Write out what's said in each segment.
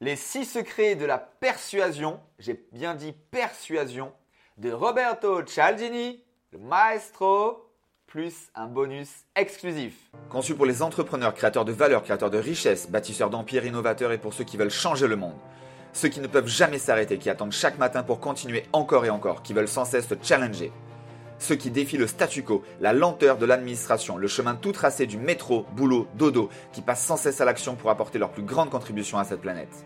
Les six secrets de la persuasion, j'ai bien dit persuasion, de Roberto Cialdini, le maestro, plus un bonus exclusif. Conçu pour les entrepreneurs, créateurs de valeur, créateurs de richesses, bâtisseurs d'empires, innovateurs et pour ceux qui veulent changer le monde. Ceux qui ne peuvent jamais s'arrêter, qui attendent chaque matin pour continuer encore et encore, qui veulent sans cesse se challenger. Ceux qui défient le statu quo, la lenteur de l'administration, le chemin tout tracé du métro, boulot, dodo, qui passent sans cesse à l'action pour apporter leur plus grande contribution à cette planète.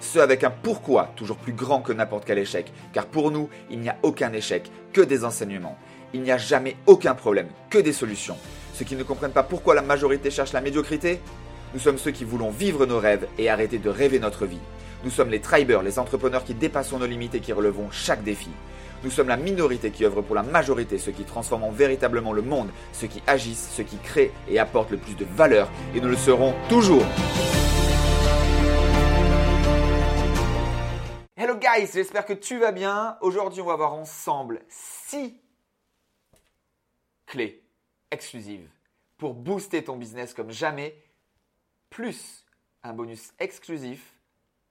Ceux avec un pourquoi toujours plus grand que n'importe quel échec, car pour nous, il n'y a aucun échec, que des enseignements. Il n'y a jamais aucun problème, que des solutions. Ceux qui ne comprennent pas pourquoi la majorité cherche la médiocrité Nous sommes ceux qui voulons vivre nos rêves et arrêter de rêver notre vie. Nous sommes les tribers, les entrepreneurs qui dépassons nos limites et qui relevons chaque défi. Nous sommes la minorité qui œuvre pour la majorité, ceux qui transforment véritablement le monde, ceux qui agissent, ceux qui créent et apportent le plus de valeur, et nous le serons toujours. Hello guys, j'espère que tu vas bien. Aujourd'hui, on va voir ensemble 6 clés exclusives pour booster ton business comme jamais, plus un bonus exclusif,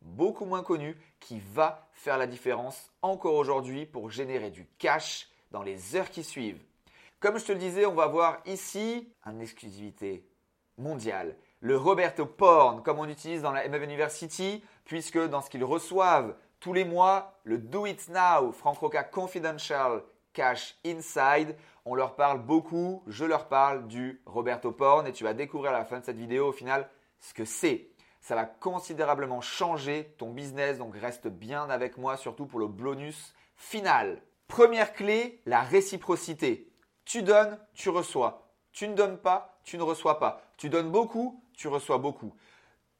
beaucoup moins connu, qui va faire la différence encore aujourd'hui pour générer du cash dans les heures qui suivent. Comme je te le disais, on va voir ici une exclusivité mondiale. Le Roberto Porn, comme on utilise dans la MF University, puisque dans ce qu'ils reçoivent tous les mois, le Do It Now, Frank Roca Confidential Cash Inside, on leur parle beaucoup, je leur parle du Roberto Porn et tu vas découvrir à la fin de cette vidéo au final ce que c'est. Ça va considérablement changer ton business, donc reste bien avec moi, surtout pour le bonus final. Première clé, la réciprocité. Tu donnes, tu reçois. Tu ne donnes pas, tu ne reçois pas. Tu donnes beaucoup, tu reçois beaucoup.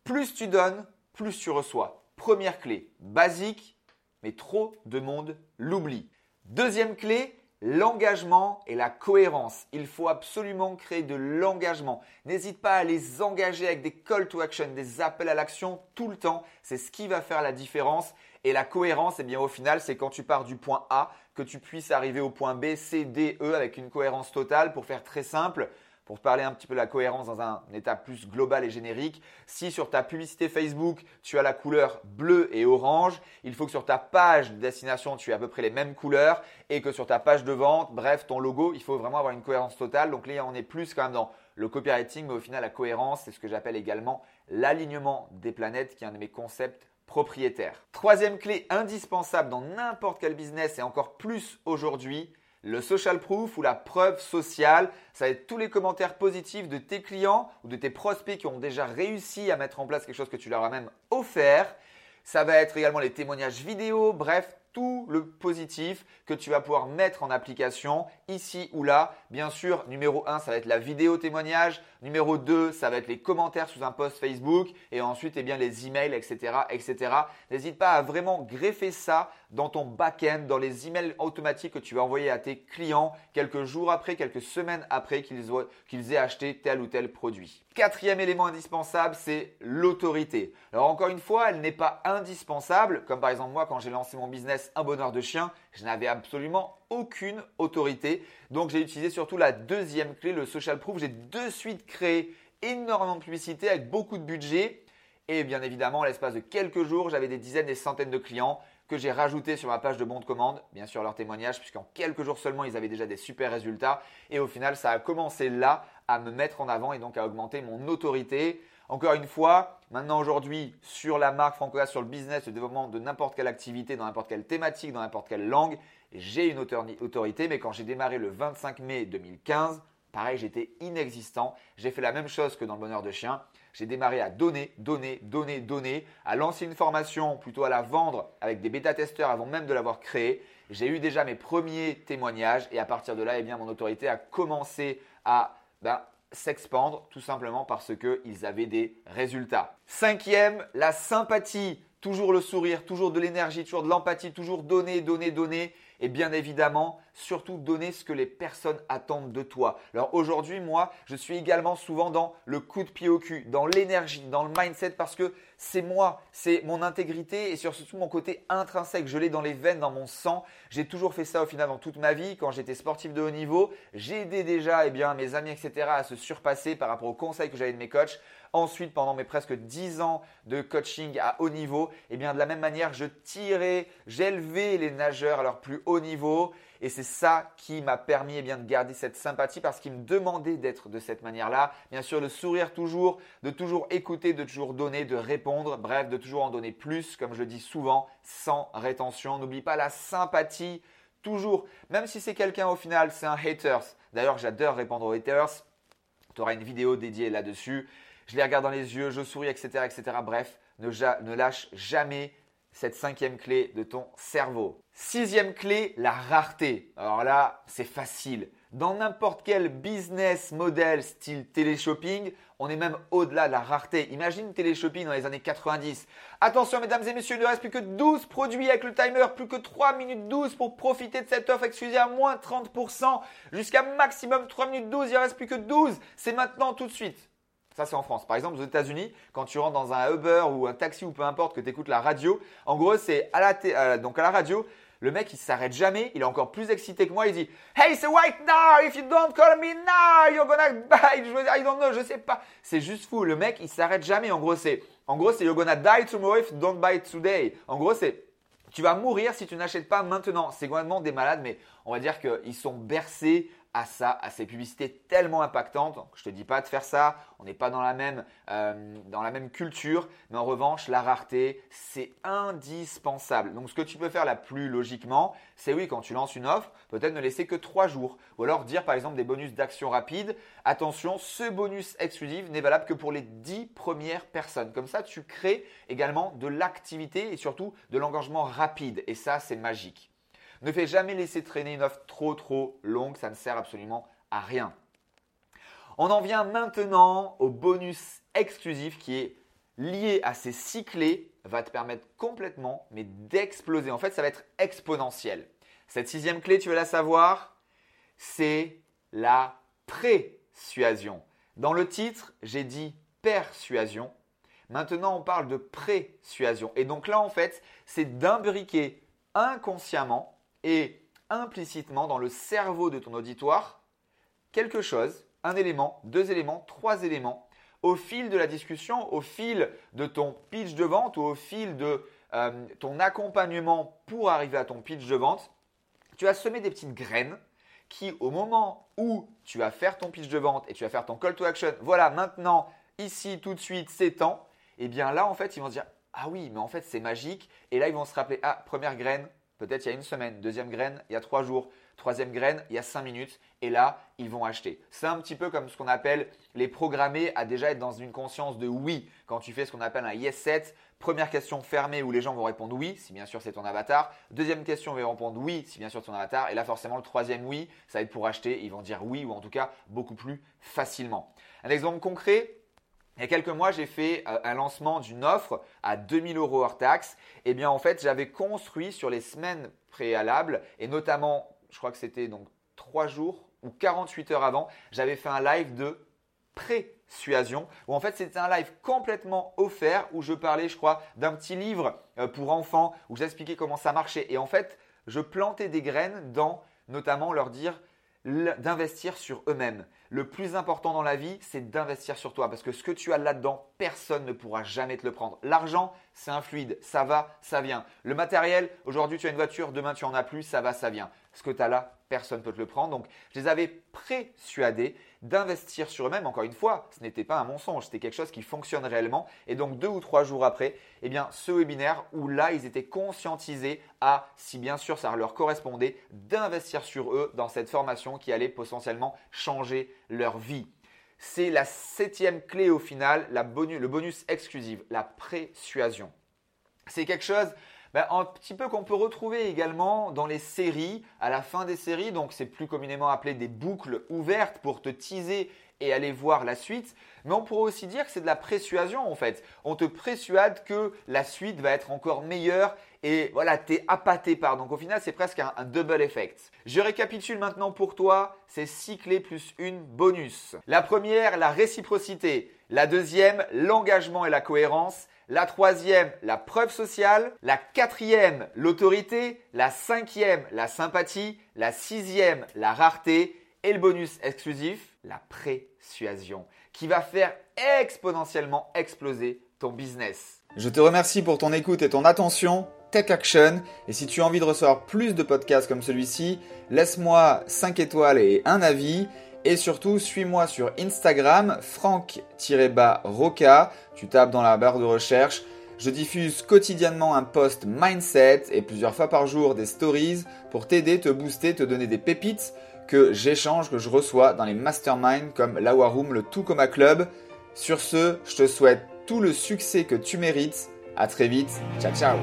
Plus tu donnes, plus tu reçois. Première clé, basique, mais trop de monde l'oublie. Deuxième clé, l'engagement et la cohérence. Il faut absolument créer de l'engagement. N'hésite pas à les engager avec des call to action, des appels à l'action tout le temps. C'est ce qui va faire la différence. Et la cohérence, eh bien, au final, c'est quand tu pars du point A, que tu puisses arriver au point B, C, D, E avec une cohérence totale. Pour faire très simple, pour parler un petit peu de la cohérence dans un état plus global et générique, si sur ta publicité Facebook, tu as la couleur bleue et orange, il faut que sur ta page de destination, tu aies à peu près les mêmes couleurs et que sur ta page de vente, bref, ton logo, il faut vraiment avoir une cohérence totale. Donc là, on est plus quand même dans le copywriting, mais au final, la cohérence, c'est ce que j'appelle également l'alignement des planètes, qui est un de mes concepts propriétaires. Troisième clé indispensable dans n'importe quel business et encore plus aujourd'hui, le social proof ou la preuve sociale, ça va être tous les commentaires positifs de tes clients ou de tes prospects qui ont déjà réussi à mettre en place quelque chose que tu leur as même offert. Ça va être également les témoignages vidéo, bref, tout le positif que tu vas pouvoir mettre en application ici ou là. Bien sûr, numéro 1, ça va être la vidéo témoignage. Numéro 2, ça va être les commentaires sous un post Facebook. Et ensuite, eh bien, les emails, etc. etc. N'hésite pas à vraiment greffer ça dans ton back-end, dans les emails automatiques que tu vas envoyer à tes clients quelques jours après, quelques semaines après qu'ils aient acheté tel ou tel produit. Quatrième élément indispensable, c'est l'autorité. Alors encore une fois, elle n'est pas indispensable, comme par exemple moi quand j'ai lancé mon business Un bonheur de chien, je n'avais absolument aucune autorité. Donc j'ai utilisé surtout la deuxième clé, le social proof. J'ai de suite créé énormément de publicité avec beaucoup de budget. Et bien évidemment, à l'espace de quelques jours, j'avais des dizaines, des centaines de clients que j'ai rajoutés sur ma page de bon de commande, bien sûr leurs témoignages, puisqu'en quelques jours seulement, ils avaient déjà des super résultats. Et au final, ça a commencé là à me mettre en avant et donc à augmenter mon autorité. Encore une fois, maintenant aujourd'hui, sur la marque Francola, sur le business, le développement de n'importe quelle activité, dans n'importe quelle thématique, dans n'importe quelle langue, j'ai une autorité. Mais quand j'ai démarré le 25 mai 2015, pareil, j'étais inexistant. J'ai fait la même chose que dans le bonheur de chien. J'ai démarré à donner, donner, donner, donner, à lancer une formation, plutôt à la vendre avec des bêta-testeurs avant même de l'avoir créée. J'ai eu déjà mes premiers témoignages et à partir de là, eh bien, mon autorité a commencé à ben, s'expandre tout simplement parce qu'ils avaient des résultats. Cinquième, la sympathie. Toujours le sourire, toujours de l'énergie, toujours de l'empathie, toujours donner, donner, donner. et bien évidemment, surtout donner ce que les personnes attendent de toi. Alors aujourd'hui, moi, je suis également souvent dans le coup de pied au cul, dans l'énergie, dans le mindset parce que c'est moi, c'est mon intégrité et surtout mon côté intrinsèque. Je l'ai dans les veines, dans mon sang. J'ai toujours fait ça au final dans toute ma vie. Quand j'étais sportif de haut niveau, j'ai aidé déjà eh bien, mes amis, etc. à se surpasser par rapport aux conseils que j'avais de mes coachs. Ensuite, pendant mes presque 10 ans de coaching à haut niveau, eh bien, de la même manière, je tirais, j'élevais les nageurs à leur plus haut niveau. Et c'est ça qui m'a permis eh bien, de garder cette sympathie parce qu'ils me demandaient d'être de cette manière-là. Bien sûr, de sourire toujours, de toujours écouter, de toujours donner, de répondre, bref, de toujours en donner plus, comme je dis souvent, sans rétention. N'oublie pas la sympathie, toujours. Même si c'est quelqu'un au final, c'est un haters. D'ailleurs, j'adore répondre aux haters. Tu auras une vidéo dédiée là-dessus je les regarde dans les yeux, je souris, etc. etc. Bref, ne lâche jamais cette cinquième clé de ton cerveau. Sixième clé, la rareté. Alors là, c'est facile. Dans n'importe quel business model style téléshopping, on est même au-delà de la rareté. Imagine téléshopping dans les années 90. Attention mesdames et messieurs, il ne reste plus que 12 produits avec le timer, plus que 3 minutes 12 pour profiter de cette offre exclusive à moins 30%. Jusqu'à maximum 3 minutes 12, il ne reste plus que 12. C'est maintenant tout de suite. Ça, c'est en France. Par exemple, aux États-Unis, quand tu rentres dans un Uber ou un taxi ou peu importe que tu écoutes la radio, en gros, c'est à la, donc à la radio, le mec, il s'arrête jamais. Il est encore plus excité que moi. Il dit Hey, c'est white now. If you don't call me now, you're gonna die. I don't know. Je sais pas. C'est juste fou. Le mec, il s'arrête jamais. En gros, c'est, en gros, c'est you're gonna die tomorrow if you don't buy today. En gros, c'est tu vas mourir si tu n'achètes pas maintenant. C'est complètement des malades, mais on va dire qu'ils sont bercés à ça, à ces publicités tellement impactantes. Je ne te dis pas de faire ça, on n'est pas dans la, même, euh, dans la même culture, mais en revanche, la rareté, c'est indispensable. Donc ce que tu peux faire la plus logiquement, c'est oui, quand tu lances une offre, peut-être ne laisser que trois jours. Ou alors dire par exemple des bonus d'action rapide. Attention, ce bonus exclusif n'est valable que pour les dix premières personnes. Comme ça, tu crées également de l'activité et surtout de l'engagement rapide. Et ça, c'est magique. Ne fais jamais laisser traîner une offre trop trop longue, ça ne sert absolument à rien. On en vient maintenant au bonus exclusif qui est lié à ces six clés, va te permettre complètement, mais d'exploser. En fait, ça va être exponentiel. Cette sixième clé, tu veux la savoir C'est la persuasion. Dans le titre, j'ai dit persuasion. Maintenant, on parle de persuasion. Et donc là, en fait, c'est d'imbriquer inconsciemment et implicitement dans le cerveau de ton auditoire quelque chose, un élément, deux éléments, trois éléments, au fil de la discussion, au fil de ton pitch de vente ou au fil de euh, ton accompagnement pour arriver à ton pitch de vente, tu vas semer des petites graines qui, au moment où tu vas faire ton pitch de vente et tu vas faire ton call to action, voilà, maintenant, ici, tout de suite, c'est temps, et eh bien là, en fait, ils vont se dire, ah oui, mais en fait, c'est magique. Et là, ils vont se rappeler, ah, première graine, peut-être il y a une semaine, deuxième graine, il y a trois jours, troisième graine, il y a cinq minutes, et là, ils vont acheter. C'est un petit peu comme ce qu'on appelle les programmer à déjà être dans une conscience de oui. Quand tu fais ce qu'on appelle un yes set, première question fermée où les gens vont répondre oui, si bien sûr c'est ton avatar. Deuxième question, ils vont répondre oui, si bien sûr c'est ton avatar. Et là, forcément, le troisième oui, ça va être pour acheter. Ils vont dire oui, ou en tout cas beaucoup plus facilement. Un exemple concret, il y a quelques mois, j'ai fait euh, un lancement d'une offre à 2000 euros hors taxe. Eh bien, en fait, j'avais construit sur les semaines préalables, et notamment, je crois que c'était donc 3 jours ou 48 heures avant, j'avais fait un live de pré-suasion, où en fait c'était un live complètement offert, où je parlais, je crois, d'un petit livre euh, pour enfants, où j'expliquais comment ça marchait. Et en fait, je plantais des graines dans notamment leur dire d'investir sur eux-mêmes. Le plus important dans la vie, c'est d'investir sur toi parce que ce que tu as là-dedans, personne ne pourra jamais te le prendre. L'argent, c'est un fluide, ça va, ça vient. Le matériel, aujourd'hui tu as une voiture, demain tu en as plus, ça va, ça vient. Ce que tu as là, personne ne peut te le prendre. Donc, je les avais présuadés d'investir sur eux-mêmes. Encore une fois, ce n'était pas un mensonge, c'était quelque chose qui fonctionne réellement. Et donc, deux ou trois jours après, eh bien, ce webinaire où là, ils étaient conscientisés à, si bien sûr ça leur correspondait, d'investir sur eux dans cette formation qui allait potentiellement changer leur vie. C'est la septième clé au final, le bonus exclusif, la présuasion. C'est quelque chose ben, Un petit peu qu'on peut retrouver également dans les séries, à la fin des séries, donc c'est plus communément appelé des boucles ouvertes pour te teaser et aller voir la suite. Mais on pourrait aussi dire que c'est de la persuasion en fait. On te persuade que la suite va être encore meilleure et voilà, t'es appâté par. Donc au final, c'est presque un, double effect. Je récapitule maintenant pour toi ces six clés plus une bonus. La première, la réciprocité. La deuxième, l'engagement et la cohérence. La troisième, la preuve sociale. La quatrième, l'autorité. La cinquième, la sympathie. La sixième, la rareté. Et le bonus exclusif, la présuasion, qui va faire exponentiellement exploser ton business. Je te remercie pour ton écoute et ton attention. Tech Action. Et si tu as envie de recevoir plus de podcasts comme celui-ci, laisse-moi 5 étoiles et un avis. Et surtout, suis-moi sur Instagram, franck-roca. Tu tapes dans la barre de recherche. Je diffuse quotidiennement un post mindset et plusieurs fois par jour des stories pour t'aider, te booster, te donner des pépites que j'échange, que je reçois dans les masterminds comme la Room, le Tout Coma Club. Sur ce, je te souhaite tout le succès que tu mérites. À très vite. Ciao ciao.